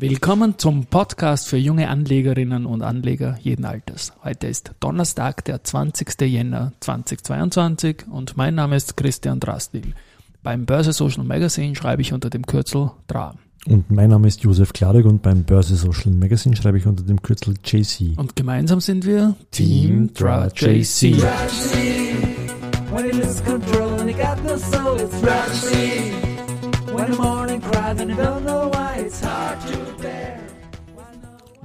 Willkommen zum Podcast für junge Anlegerinnen und Anleger jeden Alters. Heute ist Donnerstag, der 20. Jänner 2022 und mein Name ist Christian Drastil. Beim Börse Social Magazine schreibe ich unter dem Kürzel DRA. Und mein Name ist Josef Klarek und beim Börse Social Magazine schreibe ich unter dem Kürzel JC. Und gemeinsam sind wir Team DRA JC. When he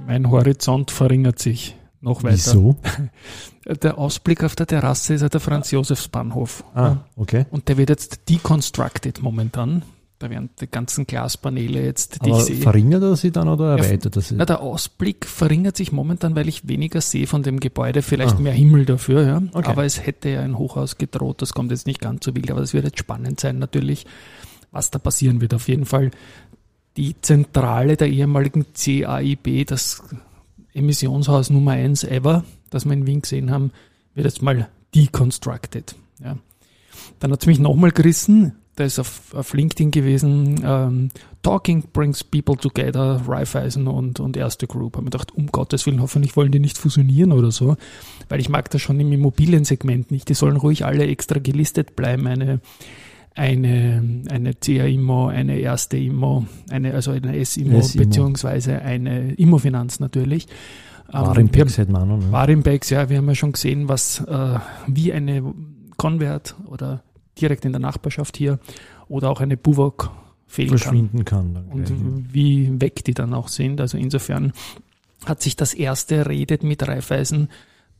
Mein Horizont verringert sich noch weiter. Wieso? Der Ausblick auf der Terrasse ist ja der Franz-Josefs-Bahnhof. Ah, okay. Und der wird jetzt deconstructed momentan. Da werden die ganzen Glaspaneele jetzt, die Aber ich sehe. verringert er sie dann oder erweitert er sie? Na, der Ausblick verringert sich momentan, weil ich weniger sehe von dem Gebäude, vielleicht Ah. mehr Himmel dafür, ja. Okay. Aber es hätte ja ein Hochhaus gedroht, das kommt jetzt nicht ganz so wild, aber es wird jetzt spannend sein natürlich, was da passieren wird. Auf jeden Fall die Zentrale der ehemaligen CAIB, das Emissionshaus Nummer eins ever, das wir in Wien gesehen haben, wird jetzt mal deconstructed. Ja. Dann hat es mich nochmal gerissen, da ist auf, auf LinkedIn gewesen, ähm, Talking brings people together, Raiffeisen und, und Erste Group. Haben wir gedacht, um Gottes Willen, hoffentlich wollen die nicht fusionieren oder so, weil ich mag das schon im Immobiliensegment nicht. Die sollen ruhig alle extra gelistet bleiben. Eine, eine, eine CA-Immo, eine erste Immo, eine, also eine S-Immo, beziehungsweise eine Immofinanz natürlich. Ähm, War im wir seit Mann, ne? Warimbex, ja, wir haben ja schon gesehen, was äh, wie eine Convert oder direkt in der Nachbarschaft hier oder auch eine Buwok fehlen kann verschwinden kann. Dann und wie weg die dann auch sind. Also insofern hat sich das erste Redet mit Raiffeisen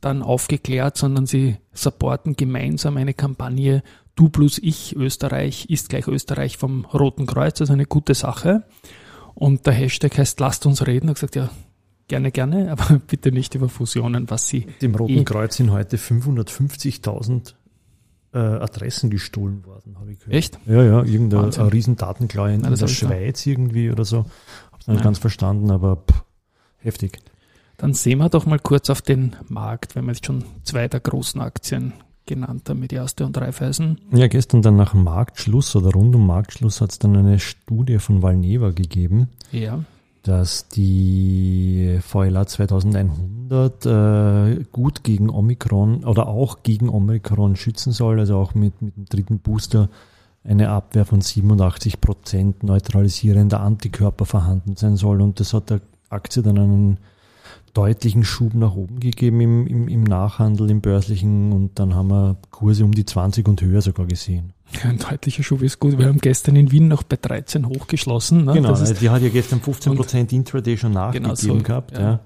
dann aufgeklärt, sondern sie supporten gemeinsam eine Kampagne Du plus ich Österreich ist gleich Österreich vom Roten Kreuz, also eine gute Sache. Und der Hashtag heißt Lasst uns reden. Ich gesagt, ja, gerne, gerne, aber bitte nicht über Fusionen, was sie Dem Roten eh- Kreuz sind heute 550.000 äh, Adressen gestohlen worden, habe ich gehört. Echt? Ja, ja, irgendeine Wahnsinn. riesen Datenklaue in, das der ich da. Schweiz irgendwie oder so. Hab's noch nicht ganz verstanden, aber pff, heftig. Dann sehen wir doch mal kurz auf den Markt, wenn wir jetzt schon zwei der großen Aktien genannt haben, mit Erste und Raiffeisen. Ja, gestern dann nach Marktschluss oder rund um Marktschluss hat es dann eine Studie von Valneva gegeben, Ja, dass die VLA 2100 äh, gut gegen Omikron oder auch gegen Omikron schützen soll, also auch mit, mit dem dritten Booster eine Abwehr von 87 Prozent neutralisierender Antikörper vorhanden sein soll. Und das hat der Aktie dann einen deutlichen Schub nach oben gegeben im, im, im Nachhandel, im börslichen und dann haben wir Kurse um die 20 und höher sogar gesehen. ein deutlicher Schub ist gut. Wir haben gestern in Wien noch bei 13 hochgeschlossen. Ne? genau, ist, die hat ja gestern 15 Prozent Intraday schon nachgegeben Genau so, gehabt. ja. Ja.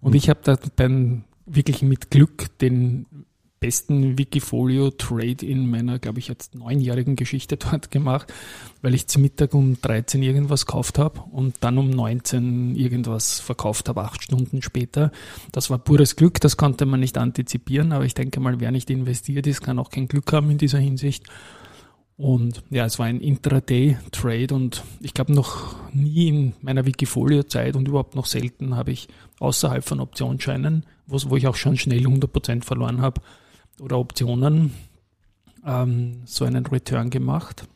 und ich habe da beim wirklich mit Glück den besten Wikifolio-Trade in meiner, glaube ich, jetzt neunjährigen Geschichte dort gemacht, weil ich zum Mittag um 13 irgendwas gekauft habe und dann um 19 irgendwas verkauft habe, acht Stunden später. Das war pures Glück, das konnte man nicht antizipieren, aber ich denke mal, wer nicht investiert ist, kann auch kein Glück haben in dieser Hinsicht. Und ja, es war ein Intraday-Trade und ich glaube noch nie in meiner Wikifolio-Zeit und überhaupt noch selten habe ich außerhalb von Optionsscheinen, wo ich auch schon schnell 100% verloren habe, oder Optionen ähm, so einen Return gemacht.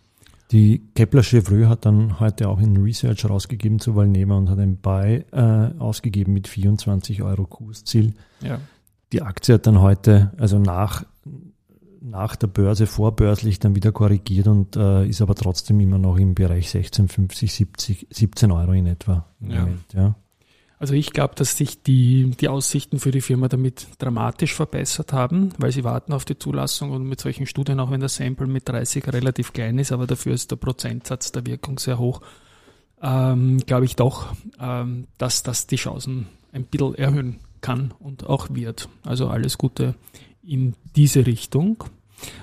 Die Kepler Chevreux hat dann heute auch in Research rausgegeben zu Valneva und hat ein Buy äh, ausgegeben mit 24 Euro Kursziel. Ja. Die Aktie hat dann heute, also nach, nach der Börse vorbörslich dann wieder korrigiert und äh, ist aber trotzdem immer noch im Bereich 16,50, 70, 17 Euro in etwa Ja. Moment. Ja. Also ich glaube, dass sich die, die Aussichten für die Firma damit dramatisch verbessert haben, weil sie warten auf die Zulassung und mit solchen Studien, auch wenn der Sample mit 30 relativ klein ist, aber dafür ist der Prozentsatz der Wirkung sehr hoch, ähm, glaube ich doch, ähm, dass das die Chancen ein bisschen erhöhen kann und auch wird. Also alles Gute in diese Richtung.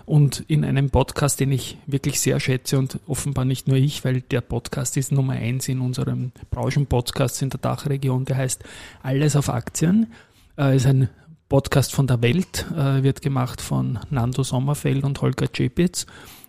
Und in einem Podcast, den ich wirklich sehr schätze und offenbar nicht nur ich, weil der Podcast ist Nummer eins in unserem Branchenpodcast in der Dachregion, der heißt Alles auf Aktien. Äh, ist ein Podcast von der Welt, äh, wird gemacht von Nando Sommerfeld und Holger Czepitz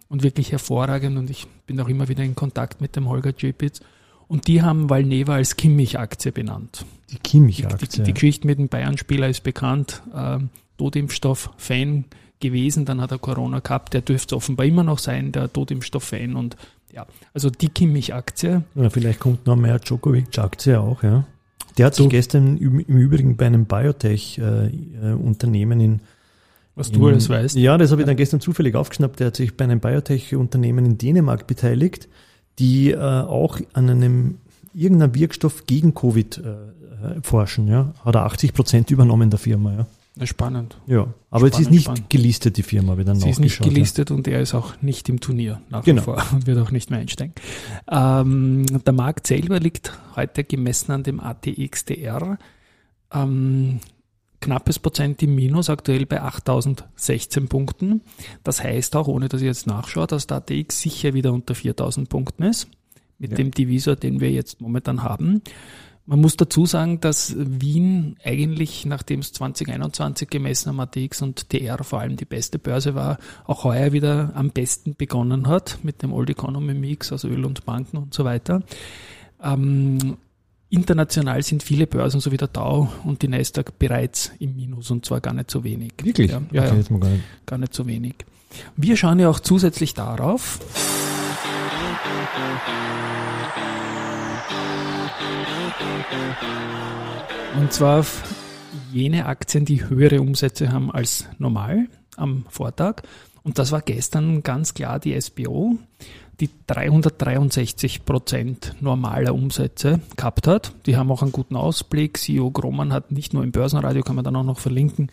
und wirklich hervorragend und ich bin auch immer wieder in Kontakt mit dem Holger Czepitz. Und die haben Valneva als Kimmich-Aktie benannt. Die Die, die, Kimmich-Aktie. die Geschichte mit dem Bayern-Spieler ist bekannt. Ähm, Totimpfstoff-Fan gewesen, dann hat er Corona gehabt. Der dürfte offenbar immer noch sein, der Totimpfstoff-Fan. Und ja, also die Kimmich-Aktie. Ja, vielleicht kommt noch mehr Djokovic-Aktie auch, ja. Der hat sich gestern im Übrigen bei einem Biotech-Unternehmen in was du alles weißt. Ja, das habe ich dann gestern zufällig aufgeschnappt. Der hat sich bei einem Biotech-Unternehmen in Dänemark beteiligt, die äh, auch an einem irgendeinem Wirkstoff gegen Covid äh, äh forschen. Ja, hat er 80 Prozent übernommen der Firma. Ja. Spannend. Ja, aber spannend, es ist nicht spannend. gelistet, die Firma, wieder Sie ist nicht gelistet ja. und er ist auch nicht im Turnier nach genau. wie vor und wird auch nicht mehr einsteigen. Ähm, der Markt selber liegt heute gemessen an dem ATXDR ähm, knappes Prozent im Minus, aktuell bei 8016 Punkten. Das heißt auch, ohne dass ich jetzt nachschaue, dass der ATX sicher wieder unter 4000 Punkten ist, mit ja. dem Divisor, den wir jetzt momentan haben. Man muss dazu sagen, dass Wien eigentlich, nachdem es 2021 gemessen am ATX und TR vor allem die beste Börse war, auch heuer wieder am besten begonnen hat mit dem Old Economy Mix, also Öl und Banken und so weiter. Ähm, international sind viele Börsen, so wie der Dow und die Nasdaq, bereits im Minus und zwar gar nicht so wenig. Wirklich? Ja, ja, okay, ja gar, nicht. gar nicht so wenig. Wir schauen ja auch zusätzlich darauf, Und zwar auf jene Aktien, die höhere Umsätze haben als normal am Vortag. Und das war gestern ganz klar die SBO, die 363 Prozent normaler Umsätze gehabt hat. Die haben auch einen guten Ausblick. CEO Groman hat nicht nur im Börsenradio, kann man dann auch noch verlinken,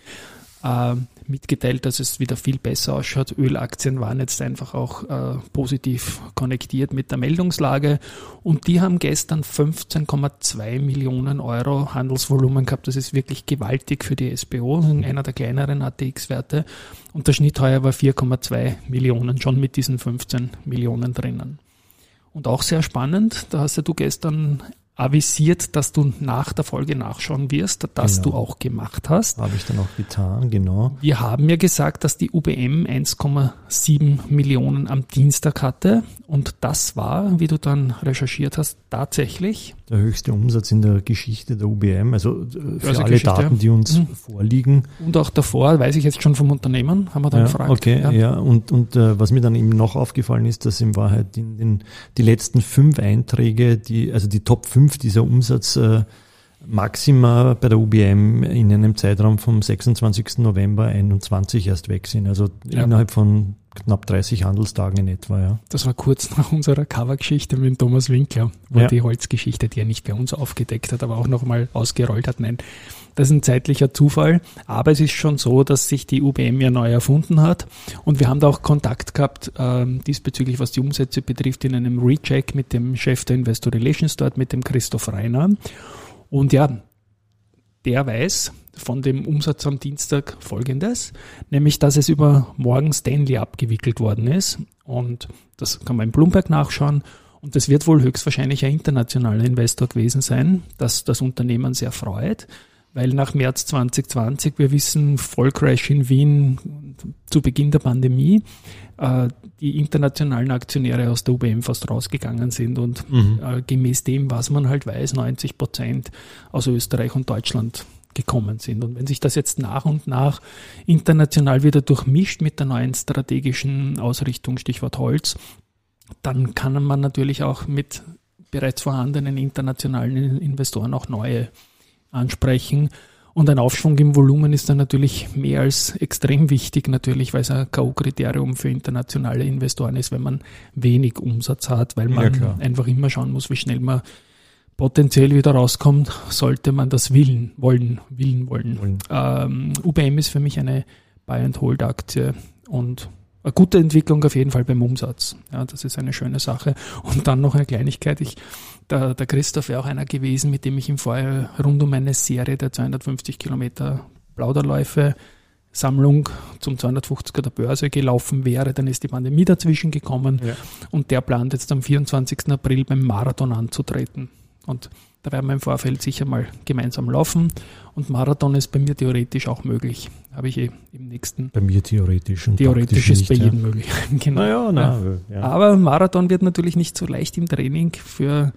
äh, mitgeteilt, dass es wieder viel besser ausschaut. Ölaktien waren jetzt einfach auch äh, positiv konnektiert mit der Meldungslage und die haben gestern 15,2 Millionen Euro Handelsvolumen gehabt. Das ist wirklich gewaltig für die SBO, einer der kleineren ATX-Werte und der Schnitt heuer war 4,2 Millionen, schon mit diesen 15 Millionen drinnen. Und auch sehr spannend, da hast ja du gestern avisiert, dass du nach der Folge nachschauen wirst, das genau. du auch gemacht hast. Habe ich dann auch getan, genau. Wir haben ja gesagt, dass die UBM 1,7 Millionen am Dienstag hatte und das war, wie du dann recherchiert hast, tatsächlich der höchste Umsatz in der Geschichte der UBM, also äh, für also alle Daten, die uns mhm. vorliegen. Und auch davor, weiß ich jetzt schon vom Unternehmen, haben wir dann ja, gefragt. Okay, ja, ja und, und äh, was mir dann eben noch aufgefallen ist, dass in Wahrheit in den, die letzten fünf Einträge, die, also die Top 5 dieser Umsatz äh, Maxima bei der UBM in einem Zeitraum vom 26. November 21 erst weg sind. Also ja. innerhalb von knapp 30 Handelstagen in etwa, ja. Das war kurz nach unserer Covergeschichte mit Thomas Winkler, wo ja. die Holzgeschichte, die er nicht bei uns aufgedeckt hat, aber auch nochmal ausgerollt hat. Nein, das ist ein zeitlicher Zufall. Aber es ist schon so, dass sich die UBM ja neu erfunden hat. Und wir haben da auch Kontakt gehabt, äh, diesbezüglich, was die Umsätze betrifft, in einem Recheck mit dem Chef der Investor Relations dort, mit dem Christoph Reiner. Und ja, der weiß von dem Umsatz am Dienstag folgendes, nämlich dass es über Morgan Stanley abgewickelt worden ist. Und das kann man im Bloomberg nachschauen. Und das wird wohl höchstwahrscheinlich ein internationaler Investor gewesen sein, dass das Unternehmen sehr freut, weil nach März 2020, wir wissen, Vollcrash in Wien zu Beginn der Pandemie, äh, die internationalen Aktionäre aus der UBM fast rausgegangen sind und mhm. äh, gemäß dem, was man halt weiß, 90 Prozent aus Österreich und Deutschland gekommen sind. Und wenn sich das jetzt nach und nach international wieder durchmischt mit der neuen strategischen Ausrichtung, Stichwort Holz, dann kann man natürlich auch mit bereits vorhandenen internationalen Investoren auch neue ansprechen. Und ein Aufschwung im Volumen ist dann natürlich mehr als extrem wichtig, natürlich, weil es ein K.O.-Kriterium für internationale Investoren ist, wenn man wenig Umsatz hat, weil man ja, einfach immer schauen muss, wie schnell man potenziell wieder rauskommt, sollte man das willen, wollen, willen wollen. wollen. Ähm, UBM ist für mich eine Buy-and-Hold-Aktie und eine gute Entwicklung auf jeden Fall beim Umsatz. Ja, das ist eine schöne Sache. Und dann noch eine Kleinigkeit. Ich, der, der Christoph wäre auch einer gewesen, mit dem ich im Vorjahr rund um eine Serie der 250 Kilometer Plauderläufe Sammlung zum 250er der Börse gelaufen wäre, dann ist die Pandemie dazwischen gekommen ja. und der plant jetzt am 24. April beim Marathon anzutreten. Und da werden wir im Vorfeld sicher mal gemeinsam laufen. Und Marathon ist bei mir theoretisch auch möglich. Habe ich eh im nächsten. Bei mir theoretisch. Und theoretisch ist nicht, bei jedem möglich. genau. Naja, na, ja. Aber Marathon wird natürlich nicht so leicht im Training für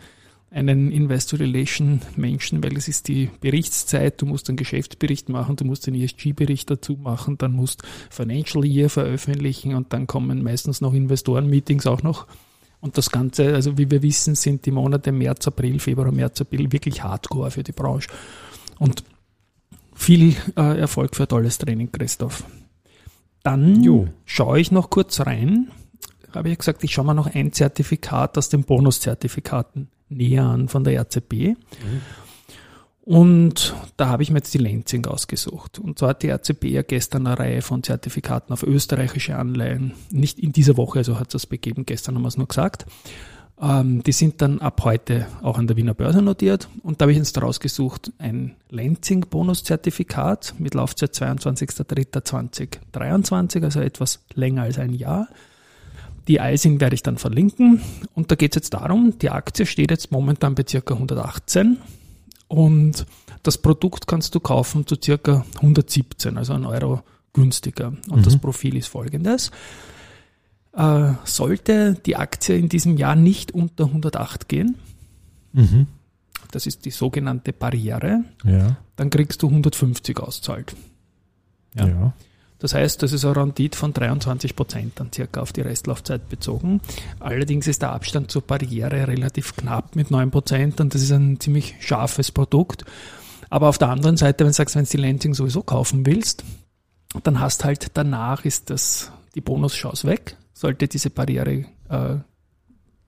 einen Investor Relation Menschen, weil es ist die Berichtszeit, du musst einen Geschäftsbericht machen, du musst den ESG-Bericht dazu machen, dann musst Financial Year veröffentlichen und dann kommen meistens noch Investoren-Meetings auch noch Und das Ganze, also wie wir wissen, sind die Monate März, April, Februar, März, April wirklich hardcore für die Branche. Und viel äh, Erfolg für tolles Training, Christoph. Dann jo. schaue ich noch kurz rein. Habe ich gesagt, ich schaue mir noch ein Zertifikat aus den Bonuszertifikaten näher an von der RCB. Mhm. Und da habe ich mir jetzt die Lenzing ausgesucht. Und zwar hat die RCB ja gestern eine Reihe von Zertifikaten auf österreichische Anleihen, nicht in dieser Woche, also hat es das begeben, gestern haben wir es nur gesagt. Ähm, die sind dann ab heute auch an der Wiener Börse notiert. Und da habe ich jetzt rausgesucht ein Lenzing-Bonuszertifikat mit Laufzeit 22.03.2023, also etwas länger als ein Jahr. Die Eising werde ich dann verlinken. Und da geht es jetzt darum, die Aktie steht jetzt momentan bei circa 118 und das Produkt kannst du kaufen zu circa 117, also ein Euro günstiger. Und mhm. das Profil ist folgendes. Äh, sollte die Aktie in diesem Jahr nicht unter 108 gehen, mhm. das ist die sogenannte Barriere, ja. dann kriegst du 150 auszahlt. Ja. ja. Das heißt, das ist eine Rendite von 23 Prozent dann circa auf die Restlaufzeit bezogen. Allerdings ist der Abstand zur Barriere relativ knapp mit 9 Prozent und das ist ein ziemlich scharfes Produkt. Aber auf der anderen Seite, wenn du sagst, wenn du die Lansing sowieso kaufen willst, dann hast halt danach ist das, die Bonuschance weg, sollte diese Barriere äh,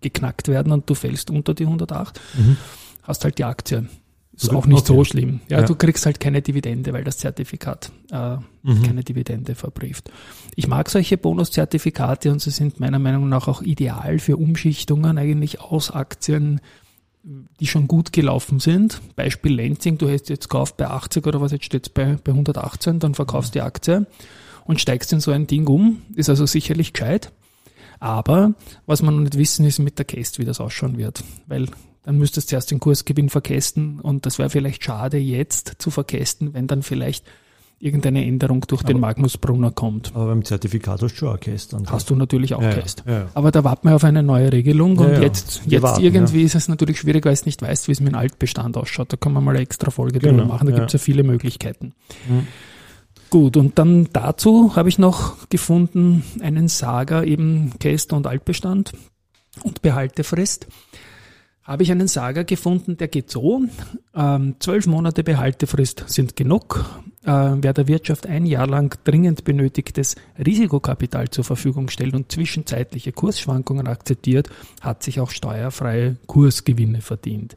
geknackt werden und du fällst unter die 108, mhm. hast halt die Aktie ist auch nicht okay. so schlimm. Ja, ja, du kriegst halt keine Dividende, weil das Zertifikat äh, mhm. keine Dividende verbrieft. Ich mag solche Bonuszertifikate und sie sind meiner Meinung nach auch ideal für Umschichtungen eigentlich aus Aktien, die schon gut gelaufen sind. Beispiel Lenzing, du hast jetzt gekauft bei 80 oder was jetzt steht bei, bei 118, dann verkaufst die Aktie und steigst in so ein Ding um. Ist also sicherlich gescheit. Aber was man noch nicht wissen ist mit der Cast, wie das ausschauen wird. Weil dann müsstest du erst den Kursgewinn verkästen und das wäre vielleicht schade jetzt zu verkästen, wenn dann vielleicht irgendeine Änderung durch aber, den Magnus Brunner kommt. Aber beim Zertifikat hast du schon Cast. Hast du natürlich auch ja, Cast. Ja, Aber da warten wir auf eine neue Regelung und jetzt, jetzt warten, irgendwie ist es natürlich schwierig, weil es nicht weißt, wie es mit dem Altbestand ausschaut. Da kann man mal eine extra Folge genau, drüber machen, da gibt es ja viele Möglichkeiten. Mhm. Gut, und dann dazu habe ich noch gefunden einen Saga, eben Cast und Altbestand und Behaltefrist habe ich einen Sager gefunden, der geht so. Ähm, zwölf Monate Behaltefrist sind genug. Äh, wer der Wirtschaft ein Jahr lang dringend benötigtes Risikokapital zur Verfügung stellt und zwischenzeitliche Kursschwankungen akzeptiert, hat sich auch steuerfreie Kursgewinne verdient.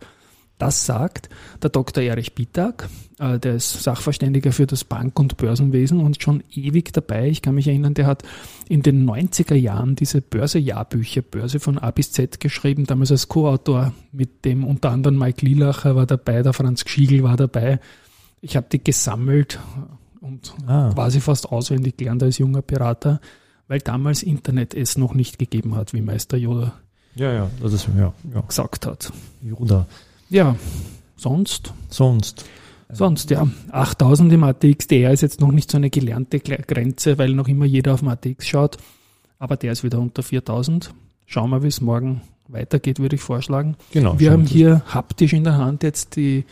Das sagt der Dr. Erich Bittag, äh, der ist Sachverständiger für das Bank- und Börsenwesen und schon ewig dabei. Ich kann mich erinnern, der hat in den 90er Jahren diese Börse-Jahrbücher, Börse von A bis Z geschrieben, damals als Co-Autor mit dem unter anderem Mike Lielacher war dabei, der Franz Gschiegel war dabei. Ich habe die gesammelt und ah. quasi fast auswendig gelernt als junger Berater, weil damals Internet es noch nicht gegeben hat, wie Meister Yoda ja, ja, das ist, ja, ja. gesagt hat. Yoda. Ja, sonst? Sonst. Sonst, ja. 8000 im ATXDR ist jetzt noch nicht so eine gelernte Grenze, weil noch immer jeder auf den ATX schaut. Aber der ist wieder unter 4000. Schauen wir, wie es morgen weitergeht, würde ich vorschlagen. Genau. Wir haben hier haptisch in der Hand jetzt die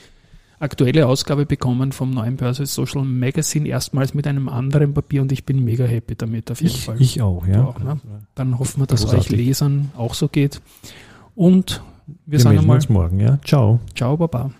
aktuelle Ausgabe bekommen vom neuen Börse Social Magazine, erstmals mit einem anderen Papier und ich bin mega happy damit auf jeden ich, Fall. Ich auch, ja. Auch, ne? Dann hoffen wir, dass es euch Lesern auch so geht. Und wir, wir sagen einmal. uns morgen, ja. Ciao. Ciao, Baba.